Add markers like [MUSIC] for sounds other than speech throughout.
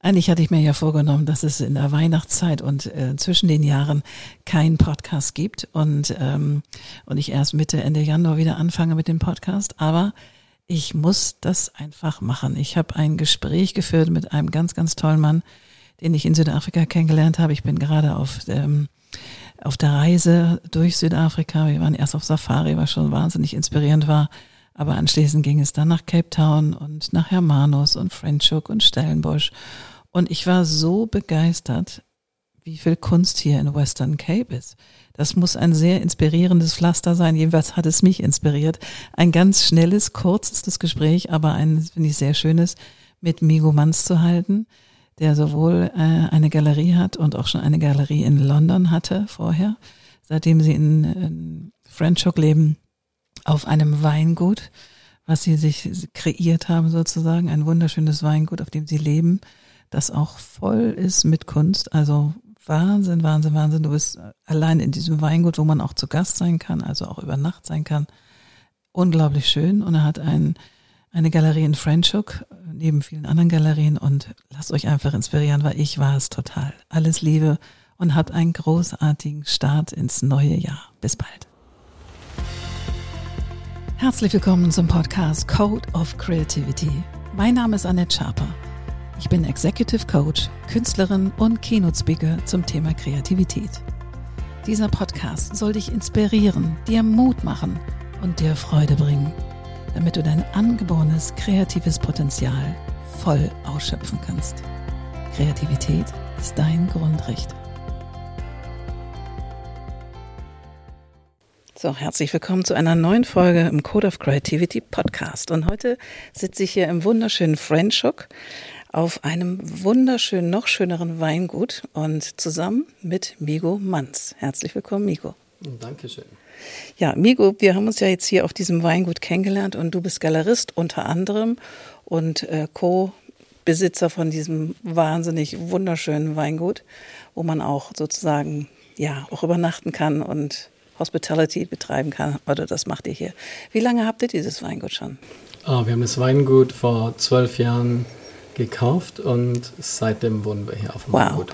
Eigentlich hatte ich mir ja vorgenommen, dass es in der Weihnachtszeit und äh, zwischen den Jahren keinen Podcast gibt und, ähm, und ich erst Mitte, Ende Januar wieder anfange mit dem Podcast. Aber ich muss das einfach machen. Ich habe ein Gespräch geführt mit einem ganz, ganz tollen Mann, den ich in Südafrika kennengelernt habe. Ich bin gerade auf, ähm, auf der Reise durch Südafrika. Wir waren erst auf Safari, was schon wahnsinnig inspirierend war. Aber anschließend ging es dann nach Cape Town und nach Hermanus und Franschhoek und Stellenbosch. Und ich war so begeistert, wie viel Kunst hier in Western Cape ist. Das muss ein sehr inspirierendes Pflaster sein. Jedenfalls hat es mich inspiriert. Ein ganz schnelles, kurzes Gespräch, aber ein, finde ich, sehr schönes mit Migo Manz zu halten, der sowohl äh, eine Galerie hat und auch schon eine Galerie in London hatte vorher, seitdem sie in, in Franschhoek leben auf einem Weingut, was sie sich kreiert haben sozusagen, ein wunderschönes Weingut, auf dem sie leben, das auch voll ist mit Kunst. Also Wahnsinn, Wahnsinn, Wahnsinn. Du bist allein in diesem Weingut, wo man auch zu Gast sein kann, also auch über Nacht sein kann. Unglaublich schön. Und er hat ein, eine Galerie in Franschhoek, neben vielen anderen Galerien. Und lasst euch einfach inspirieren, weil ich war es total. Alles Liebe und habt einen großartigen Start ins neue Jahr. Bis bald. Herzlich willkommen zum Podcast Code of Creativity. Mein Name ist Annette Schaper. Ich bin Executive Coach, Künstlerin und Keynote Speaker zum Thema Kreativität. Dieser Podcast soll dich inspirieren, dir Mut machen und dir Freude bringen, damit du dein angeborenes kreatives Potenzial voll ausschöpfen kannst. Kreativität ist dein Grundrecht. So, herzlich willkommen zu einer neuen Folge im Code of Creativity Podcast. Und heute sitze ich hier im wunderschönen Franschhoek auf einem wunderschönen, noch schöneren Weingut und zusammen mit Migo Manz. Herzlich willkommen, Migo. Dankeschön. Ja, Migo, wir haben uns ja jetzt hier auf diesem Weingut kennengelernt und du bist Galerist unter anderem und äh, Co-Besitzer von diesem wahnsinnig wunderschönen Weingut, wo man auch sozusagen ja auch übernachten kann und Hospitality betreiben kann. Oder das macht ihr hier. Wie lange habt ihr dieses Weingut schon? Oh, wir haben das Weingut vor zwölf Jahren gekauft und seitdem wohnen wir hier auf dem wow. Weingut.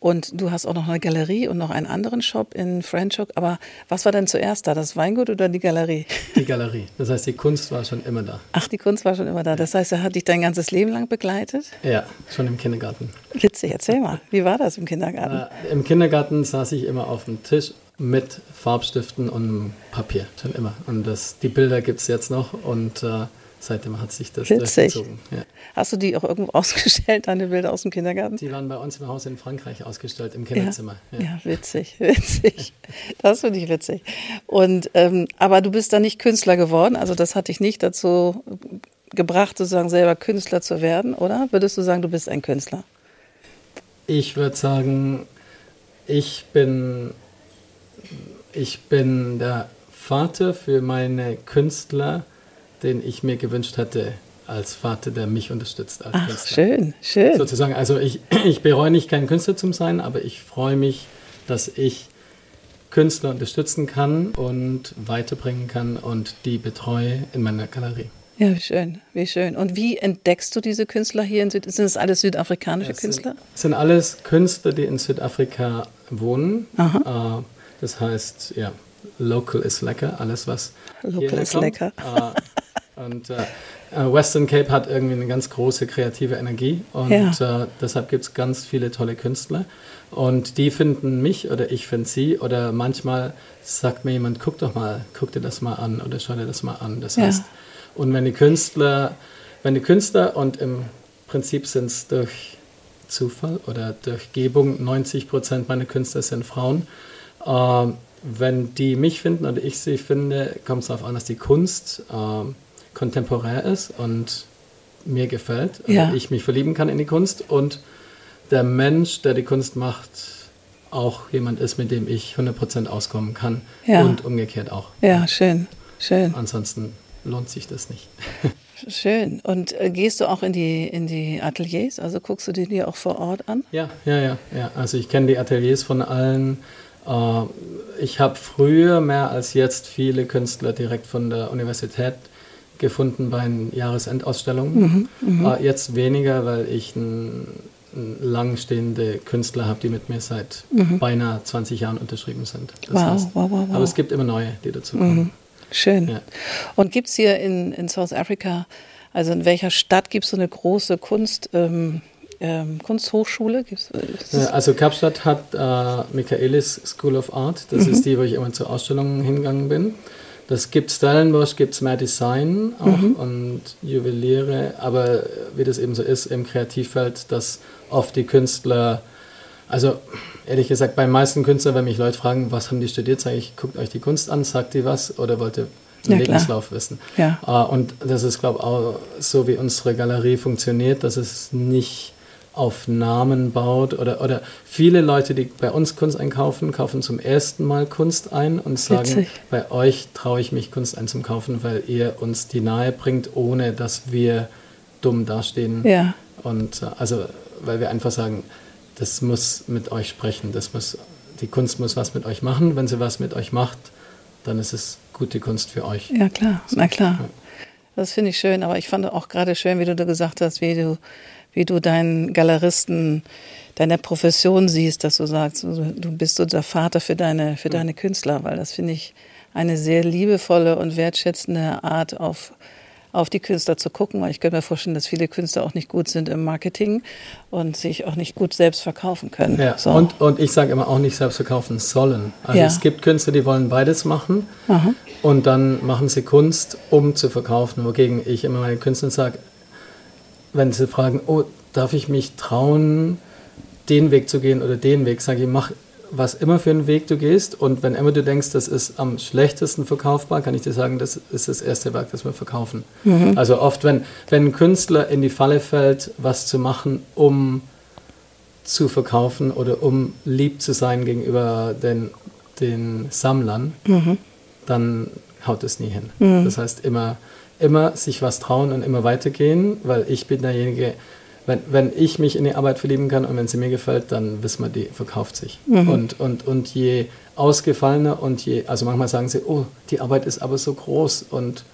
Und du hast auch noch eine Galerie und noch einen anderen Shop in Franschhoek. Aber was war denn zuerst da, das Weingut oder die Galerie? [LAUGHS] Die Galerie. Das heißt, die Kunst war schon immer da. Ach, die Kunst war schon immer da. Das heißt, er hat dich dein ganzes Leben lang begleitet? Ja, schon im Kindergarten. Witzig, erzähl mal. Wie war das im Kindergarten? Äh, Im Kindergarten saß ich immer auf dem Tisch mit Farbstiften und Papier, schon immer. Und das, die Bilder gibt es jetzt noch und äh, seitdem hat sich das Witzig. durchgezogen. Ja. Hast du die auch irgendwo [LAUGHS] ausgestellt, deine Bilder aus dem Kindergarten? Die waren bei uns im Haus in Frankreich ausgestellt, im Kinderzimmer. Ja, ja. ja witzig, [LAUGHS] witzig. Das finde ich witzig. Und, ähm, aber du bist da nicht Künstler geworden, also das hat dich nicht dazu gebracht, sozusagen selber Künstler zu werden, oder? Würdest du sagen, du bist ein Künstler? Ich würde sagen, ich bin ich bin der Vater für meine Künstler, den ich mir gewünscht hätte als Vater, der mich unterstützt als Ach, Künstler. Schön, schön. Sozusagen, also ich, [CLEARS THROAT] ich bereue nicht, kein Künstler zu sein, aber ich freue mich, dass ich Künstler unterstützen kann und weiterbringen kann und die betreue in meiner Galerie. Ja, wie schön, wie schön. Und wie entdeckst du diese Künstler hier in Süd? Sind es alles südafrikanische das Künstler? Es sind, sind alles Künstler, die in Südafrika wohnen. Aha. Äh, das heißt, ja, local ist lecker, alles was. Local ist kommt. lecker. Uh, und uh, Western Cape hat irgendwie eine ganz große kreative Energie und ja. uh, deshalb gibt es ganz viele tolle Künstler. Und die finden mich oder ich finde sie oder manchmal sagt mir jemand, guck doch mal, guck dir das mal an oder schau dir das mal an. Das ja. heißt, und wenn die Künstler, wenn die Künstler und im Prinzip sind es durch Zufall oder durch Gebung, 90 Prozent meiner Künstler sind Frauen, äh, wenn die mich finden oder ich sie finde, kommt es darauf an, dass die Kunst äh, kontemporär ist und mir gefällt. Ja. ich mich verlieben kann in die Kunst und der Mensch, der die Kunst macht, auch jemand ist, mit dem ich 100% auskommen kann ja. und umgekehrt auch. Ja, schön, schön. Ansonsten lohnt sich das nicht. [LAUGHS] Schön. Und äh, gehst du auch in die, in die Ateliers? Also guckst du die dir auch vor Ort an? Ja, ja, ja. ja. Also ich kenne die Ateliers von allen ich habe früher mehr als jetzt viele Künstler direkt von der Universität gefunden bei den Jahresенdausstellungen. Mhm, mh. Äh, jetzt weniger, weil ich ein langstehende Künstler habe, die mit mir seit mhm. beinahe 20 Jahren unterschrieben sind. Wow, heißt, wow, wow, wow, Aber es gibt immer neue, die dazu kommen. Mhm. Schön. Ja. Und gibt es hier in, in South Africa, also in welcher Stadt gibt es so eine große Kunst, ähm, ähm, Kunsthochschule? Ja, also Kapstadt hat äh, Michaelis School of Art. Das mhm. ist die, wo ich immer zu Ausstellungen hingegangen bin. Das gibt Stellenbosch, gibt es mehr Design auch mhm. und Juweliere, aber wie das eben so ist im Kreativfeld, dass oft die Künstler, also ehrlich gesagt, bei meisten Künstlern, wenn mich Leute fragen, was haben die studiert, sage ich, guckt euch die Kunst an, sagt die was oder wollt ihr einen ja, Lebenslauf klar. wissen. Ja. Uh, und das ist, glaube ich, auch so, wie unsere Galerie funktioniert, dass es nicht auf Namen baut oder, oder viele Leute, die bei uns Kunst einkaufen, kaufen zum ersten Mal Kunst ein und sagen, Witzig. bei euch traue ich mich Kunst einzukaufen, weil ihr uns die nahe bringt, ohne dass wir dumm dastehen. Ja. Und äh, also, weil wir einfach sagen, das muss mit euch sprechen, das muss, die Kunst muss was mit euch machen. Wenn sie was mit euch macht, dann ist es gute Kunst für euch. Ja, klar, na klar. Ja. Das finde ich schön, aber ich fand auch gerade schön, wie du da gesagt hast, wie du wie du deinen Galeristen, deine Profession siehst, dass du sagst, du bist so der Vater für deine, für deine Künstler, weil das finde ich eine sehr liebevolle und wertschätzende Art auf, auf die Künstler zu gucken, weil ich könnte mir vorstellen, dass viele Künstler auch nicht gut sind im Marketing und sich auch nicht gut selbst verkaufen können. Ja, so. und, und ich sage immer auch nicht selbst verkaufen sollen. Also ja. es gibt Künstler, die wollen beides machen Aha. und dann machen sie Kunst, um zu verkaufen, wogegen ich immer meinen Künstlern sage, wenn sie fragen, oh, darf ich mich trauen, den Weg zu gehen oder den Weg, sage ich, mach was immer für einen Weg du gehst und wenn immer du denkst, das ist am schlechtesten verkaufbar, kann ich dir sagen, das ist das erste Werk, das wir verkaufen. Mhm. Also oft, wenn, wenn ein Künstler in die Falle fällt, was zu machen, um zu verkaufen oder um lieb zu sein gegenüber den, den Sammlern, mhm. dann haut es nie hin. Mhm. Das heißt, immer immer sich was trauen und immer weitergehen, weil ich bin derjenige, wenn, wenn ich mich in die Arbeit verlieben kann und wenn sie mir gefällt, dann wissen wir, die verkauft sich. Mhm. Und, und, und je ausgefallener und je, also manchmal sagen sie, oh, die Arbeit ist aber so groß und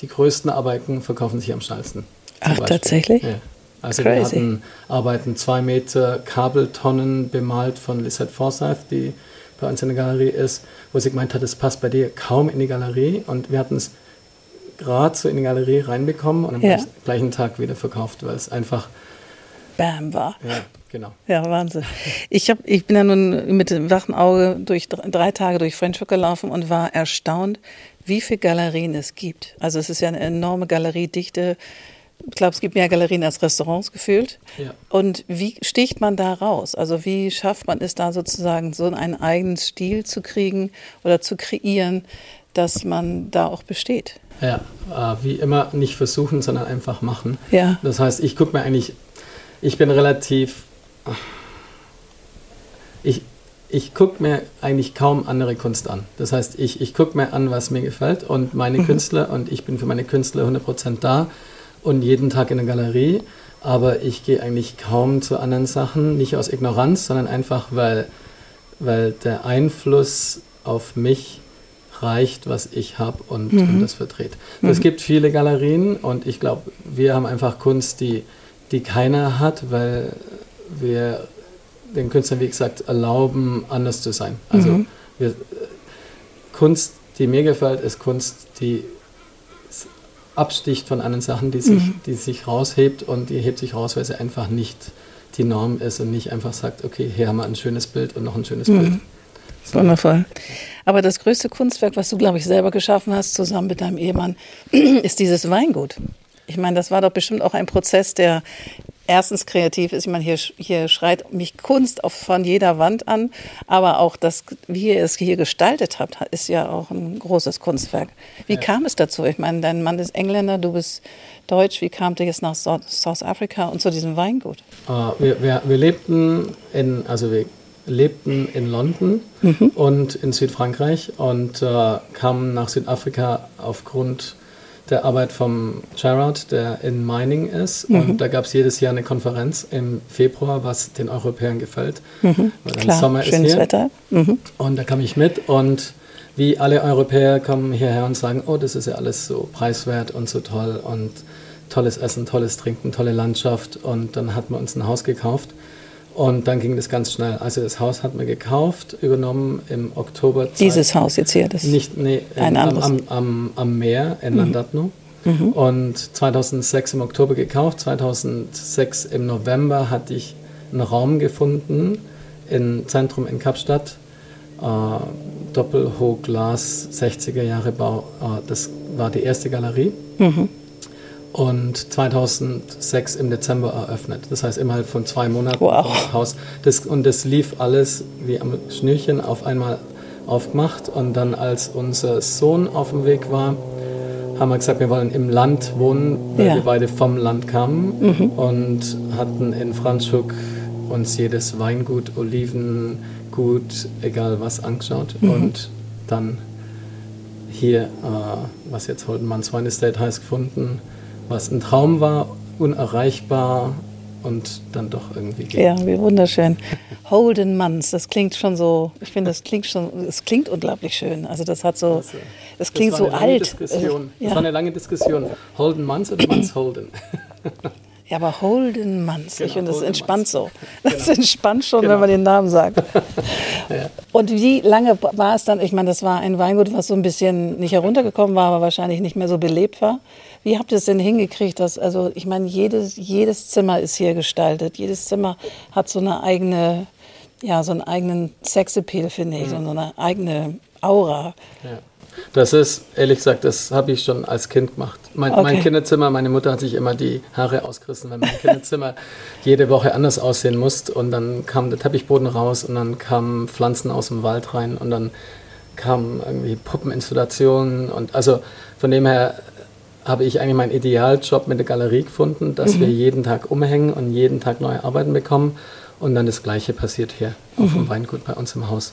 die größten Arbeiten verkaufen sich am schnellsten. Ach, Beispiel. tatsächlich? Ja. Also Crazy. wir hatten Arbeiten zwei Meter Kabeltonnen bemalt von Lisette Forsyth, die bei uns in der Galerie ist, wo sie gemeint hat, es passt bei dir kaum in die Galerie und wir hatten es gerade so in die Galerie reinbekommen und am ja. gleichen Tag wieder verkauft, weil es einfach Bam war. Ja, genau. Ja, Wahnsinn. Ich, hab, ich bin ja nun mit dem wachen Auge durch drei Tage durch French gelaufen und war erstaunt, wie viele Galerien es gibt. Also es ist ja eine enorme Galeriedichte. Ich glaube, es gibt mehr Galerien als Restaurants gefühlt. Ja. Und wie sticht man da raus? Also wie schafft man es da sozusagen, so einen eigenen Stil zu kriegen oder zu kreieren, dass man da auch besteht? Ja, äh, wie immer nicht versuchen, sondern einfach machen. Ja. Das heißt, ich gucke mir eigentlich, ich bin relativ, ich, ich gucke mir eigentlich kaum andere Kunst an. Das heißt, ich, ich gucke mir an, was mir gefällt und meine mhm. Künstler und ich bin für meine Künstler 100% da und jeden Tag in der Galerie. Aber ich gehe eigentlich kaum zu anderen Sachen, nicht aus Ignoranz, sondern einfach, weil, weil der Einfluss auf mich reicht, was ich habe und, mhm. und, das vertrete. Mhm. Es gibt viele Galerien und ich glaube, wir haben einfach Kunst, die, die keiner hat, weil wir den Künstlern, wie gesagt, erlauben, anders zu sein. Also mhm. wir, Kunst, die mir gefällt, ist Kunst, die absticht von anderen Sachen, die sich, mhm. die sich raushebt und die hebt sich raus, weil sie einfach nicht die Norm ist und nicht einfach sagt, okay, hier haben wir ein schönes Bild und noch ein schönes Bild. Wundervoll. Aber das größte Kunstwerk, was du, glaube ich, selber geschaffen hast, zusammen mit deinem Ehemann, [CLEARS THROAT] ist dieses Weingut. Ich meine, das war doch bestimmt auch ein Prozess, der erstens kreativ ist. Ich meine, hier, hier schreit mich Kunst auf, von jeder Wand an, aber auch das, wie ihr es hier gestaltet habt, ist ja auch ein großes Kunstwerk. Wie ja. kam es dazu? Ich meine, dein Mann ist Engländer, du bist Deutsch. Wie kam ihr jetzt nach South Africa und zu diesem Weingut? Uh, wir, wir, wir lebten in, also wir lebten in London mhm. und in Südfrankreich und äh, kamen nach Südafrika aufgrund der Arbeit vom Gerard, der in Mining ist. Mhm. Und da gab es jedes Jahr eine Konferenz im Februar, was den Europäern gefällt. Mhm. Weil Klar, Sommer schönes ist hier. Wetter. Mhm. Und da kam ich mit und wie alle Europäer kommen hierher und sagen, oh, das ist ja alles so preiswert und so toll und tolles Essen, tolles Trinken, tolle Landschaft und dann hat man uns ein Haus gekauft und dann ging das ganz schnell. Also das Haus hat man gekauft, übernommen im Oktober. Dieses Haus jetzt hier, das nicht, nee, ein am, anderes. am, am, am Meer in Landatno. Mhm. Und 2006 im Oktober gekauft. 2006 im November hatte ich einen Raum gefunden im Zentrum in Kapstadt. Äh, Doppelhochglas, 60er Jahre Bau. Äh, das war die erste Galerie. Mhm. Und 2006 im Dezember eröffnet. Das heißt, innerhalb von zwei Monaten Wow. Haus. Das, und das lief alles wie am Schnürchen auf einmal aufgemacht. Und dann, als unser Sohn auf dem Weg war, haben wir gesagt, wir wollen im Land wohnen, weil Ja. wir beide vom Land kamen und hatten in Franschhoek uns jedes Weingut, Olivengut, egal was angeschaut und dann hier, äh, was jetzt Holdenmanns Wine Estate heißt, gefunden, was ein Traum war, unerreichbar und dann doch irgendwie geht. Ja, wie wunderschön. Holden Manns, das klingt schon so, ich finde, das klingt schon, es klingt unglaublich schön. Also das hat so, Also, das klingt war so alt. Diskussion. Äh, Das war eine lange Diskussion. Holden Manns oder Manns Holden? [LAUGHS] ja, aber Holden Manns, ich Genau, finde, das entspannt so. Das Genau. entspannt schon, Genau. wenn man den Namen sagt. [LAUGHS] Ja. Und wie lange war es dann? Ich meine, das war ein Weingut, was so ein bisschen nicht heruntergekommen war, aber wahrscheinlich nicht mehr so belebt war. Wie habt ihr es denn hingekriegt? Dass, also, ich meine, jedes, jedes Zimmer ist hier gestaltet. Jedes Zimmer hat so eine eigene, ja, so einen eigenen Sexappeal, finde ich, Mhm. so eine eigene Aura. Ja. Das ist, ehrlich gesagt, das habe ich schon als Kind gemacht. Mein, Okay. mein Kinderzimmer, meine Mutter hat sich immer die Haare ausgerissen, weil mein Kinderzimmer [LAUGHS] jede Woche anders aussehen musste. Und dann kam der Teppichboden raus und dann kamen Pflanzen aus dem Wald rein und dann kamen irgendwie Puppeninstallationen. Und also von dem her habe ich eigentlich meinen Idealjob mit der Galerie gefunden, dass wir jeden Tag umhängen und jeden Tag neue Arbeiten bekommen. Und dann das Gleiche passiert hier auf dem Weingut bei uns im Haus.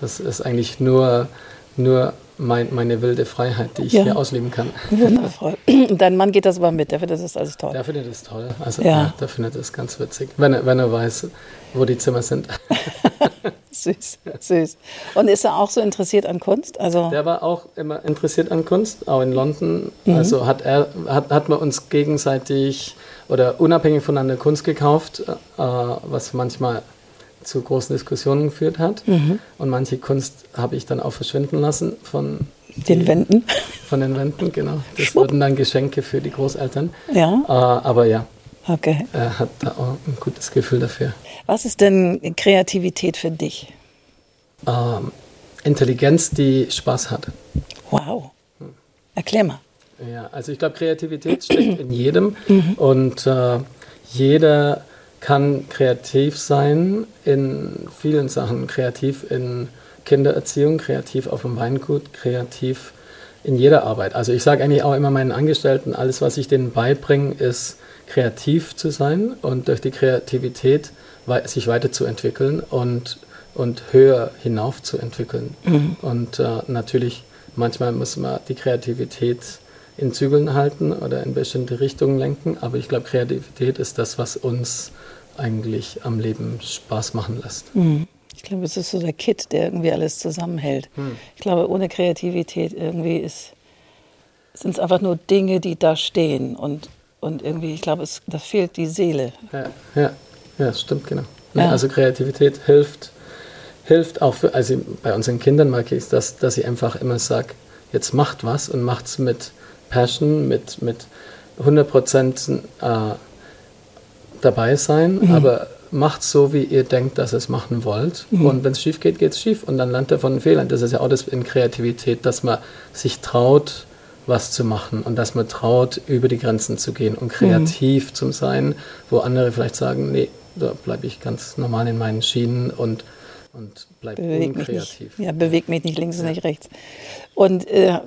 Das ist eigentlich nur, nur mein, meine wilde Freiheit, die ich Ja. hier ausleben kann. Wundervoll. Und dein Mann geht das aber mit, der findet das alles toll. Der findet es toll. Also Ja. ja. der findet es ganz witzig, wenn er, wenn er weiß, wo die Zimmer sind. [LAUGHS] Süß, süß. Und ist er auch so interessiert an Kunst? Also, Der war auch immer interessiert an Kunst, auch in London. Also hat er, hat, hat man uns gegenseitig oder unabhängig voneinander Kunst gekauft, äh, was manchmal zu großen Diskussionen geführt hat. Und manche Kunst habe ich dann auch verschwinden lassen von den Wänden. Von den Wänden, genau. Das Schwupp. wurden dann Geschenke für die Großeltern. Ja, Äh, aber ja, okay. er hat da auch ein gutes Gefühl dafür. Was ist denn Kreativität für dich? Ähm, Intelligenz, die Spaß hat. Wow. Erklär mal. Ja, also ich glaube, Kreativität steckt in jedem und äh, jeder kann kreativ sein in vielen Sachen. Kreativ in Kindererziehung, kreativ auf dem Weingut, kreativ in jeder Arbeit. Also ich sage eigentlich auch immer meinen Angestellten, alles, was ich denen beibringe, ist kreativ zu sein und durch die Kreativität sich weiterzuentwickeln und, und höher hinauf zu entwickeln. Und äh, natürlich, manchmal muss man die Kreativität in Zügeln halten oder in bestimmte Richtungen lenken, aber ich glaube, Kreativität ist das, was uns eigentlich am Leben Spaß machen lässt. Ich glaube, es ist so der Kit, der irgendwie alles zusammenhält. Ich glaube, ohne Kreativität irgendwie ist, sind es einfach nur Dinge, die da stehen. Und, und irgendwie, ich glaube, es, da fehlt die Seele. Ja, ja, ja das stimmt, genau. Ja. Also Kreativität hilft, hilft auch für, also bei unseren Kindern merke ich dass, dass ich einfach immer sage, jetzt macht was und macht es mit Passion, mit, mit 100 Prozent äh, dabei sein, aber macht so, wie ihr denkt, dass ihr es machen wollt. Und wenn es schief geht, geht es schief und dann lernt ihr von den Fehlern. Das ist ja auch das in Kreativität, dass man sich traut, was zu machen und dass man traut, über die Grenzen zu gehen und kreativ zu sein, wo andere vielleicht sagen, nee, da bleibe ich ganz normal in meinen Schienen und, und bleibe Beweg unkreativ. Ja, bewegt mich nicht links und nicht rechts. Und äh,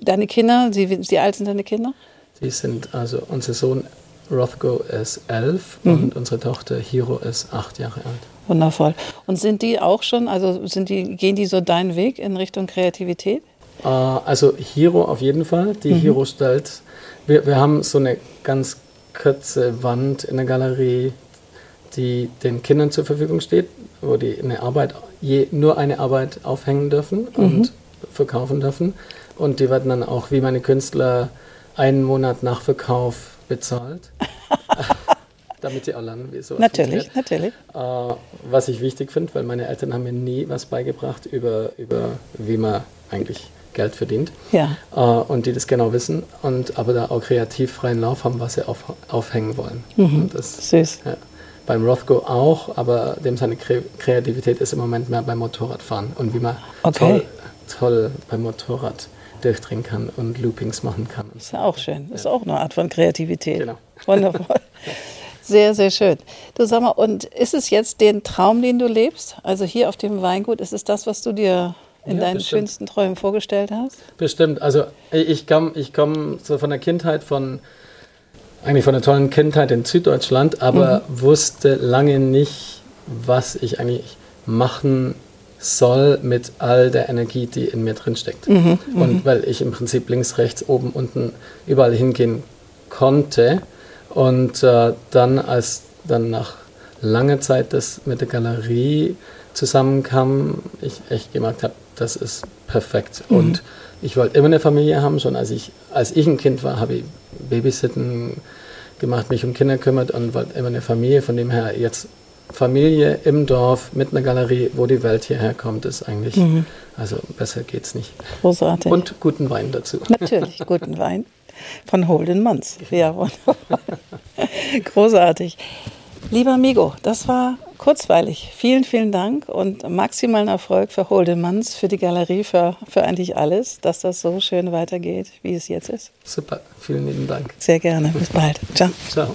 deine Kinder, sie, wie alt sind deine Kinder? Die sind also, unser Sohn Rothko ist elf Mhm. und unsere Tochter Hiro ist acht Jahre alt. Wundervoll. Und sind die auch schon, also sind die, gehen die so deinen Weg in Richtung Kreativität? Äh, also Hiro auf jeden Fall. Die Mhm. Hiro stellt, wir, wir haben so eine ganz kurze Wand in der Galerie, die den Kindern zur Verfügung steht, wo die eine Arbeit, je, nur eine Arbeit aufhängen dürfen und Mhm. verkaufen dürfen. Und die werden dann auch wie meine Künstler einen Monat Nachverkauf bezahlt. [LAUGHS] damit sie auch lernen, wie so Natürlich, natürlich. Äh, was ich wichtig finde, weil meine Eltern haben mir nie was beigebracht über, über wie man eigentlich Geld verdient. Ja. Äh, und die das genau wissen und aber da auch kreativ freien Lauf haben, was sie auf, aufhängen wollen. Mhm. Das, Süß. Ja, beim Rothko auch, aber dem seine Kreativität ist im Moment mehr beim Motorradfahren und wie man okay. toll, toll beim Motorrad durchdrehen kann und Loopings machen kann. Ist ja auch schön. Das ist auch eine Art von Kreativität. Genau. [LAUGHS] Wundervoll. Sehr, sehr schön. Du sag mal, und ist es jetzt den Traum, den du lebst? Also hier auf dem Weingut, ist es das, was du dir in ja, deinen bestimmt. schönsten Träumen vorgestellt hast? Bestimmt. Also ich komme ich komm so von der Kindheit von eigentlich von einer tollen Kindheit in Süddeutschland, aber mhm. wusste lange nicht, was ich eigentlich machen soll mit all der Energie, die in mir drin steckt. Mhm, und mhm. weil ich im Prinzip links, rechts, oben, unten überall hingehen konnte, und äh, dann, als dann nach langer Zeit das mit der Galerie zusammenkam, ich echt gemerkt habe, das ist perfekt. Mhm. Und ich wollte immer eine Familie haben. Schon als ich, als ich ein Kind war, habe ich Babysitten gemacht, mich um Kinder kümmert und wollte immer eine Familie. Von dem her jetzt Familie im Dorf mit einer Galerie, wo die Welt hierher kommt, ist eigentlich, mhm. also besser geht's nicht. Großartig. Und guten Wein dazu. Natürlich, [LAUGHS] guten Wein von Holden Manns. Ja, wunderbar. [LAUGHS] Großartig. Lieber Migo, das war kurzweilig. Vielen, vielen Dank und maximalen Erfolg für Holden Manns, für die Galerie, für, für eigentlich alles, dass das so schön weitergeht, wie es jetzt ist. Super, vielen lieben Dank. Sehr gerne. Bis bald. Ciao. Ciao.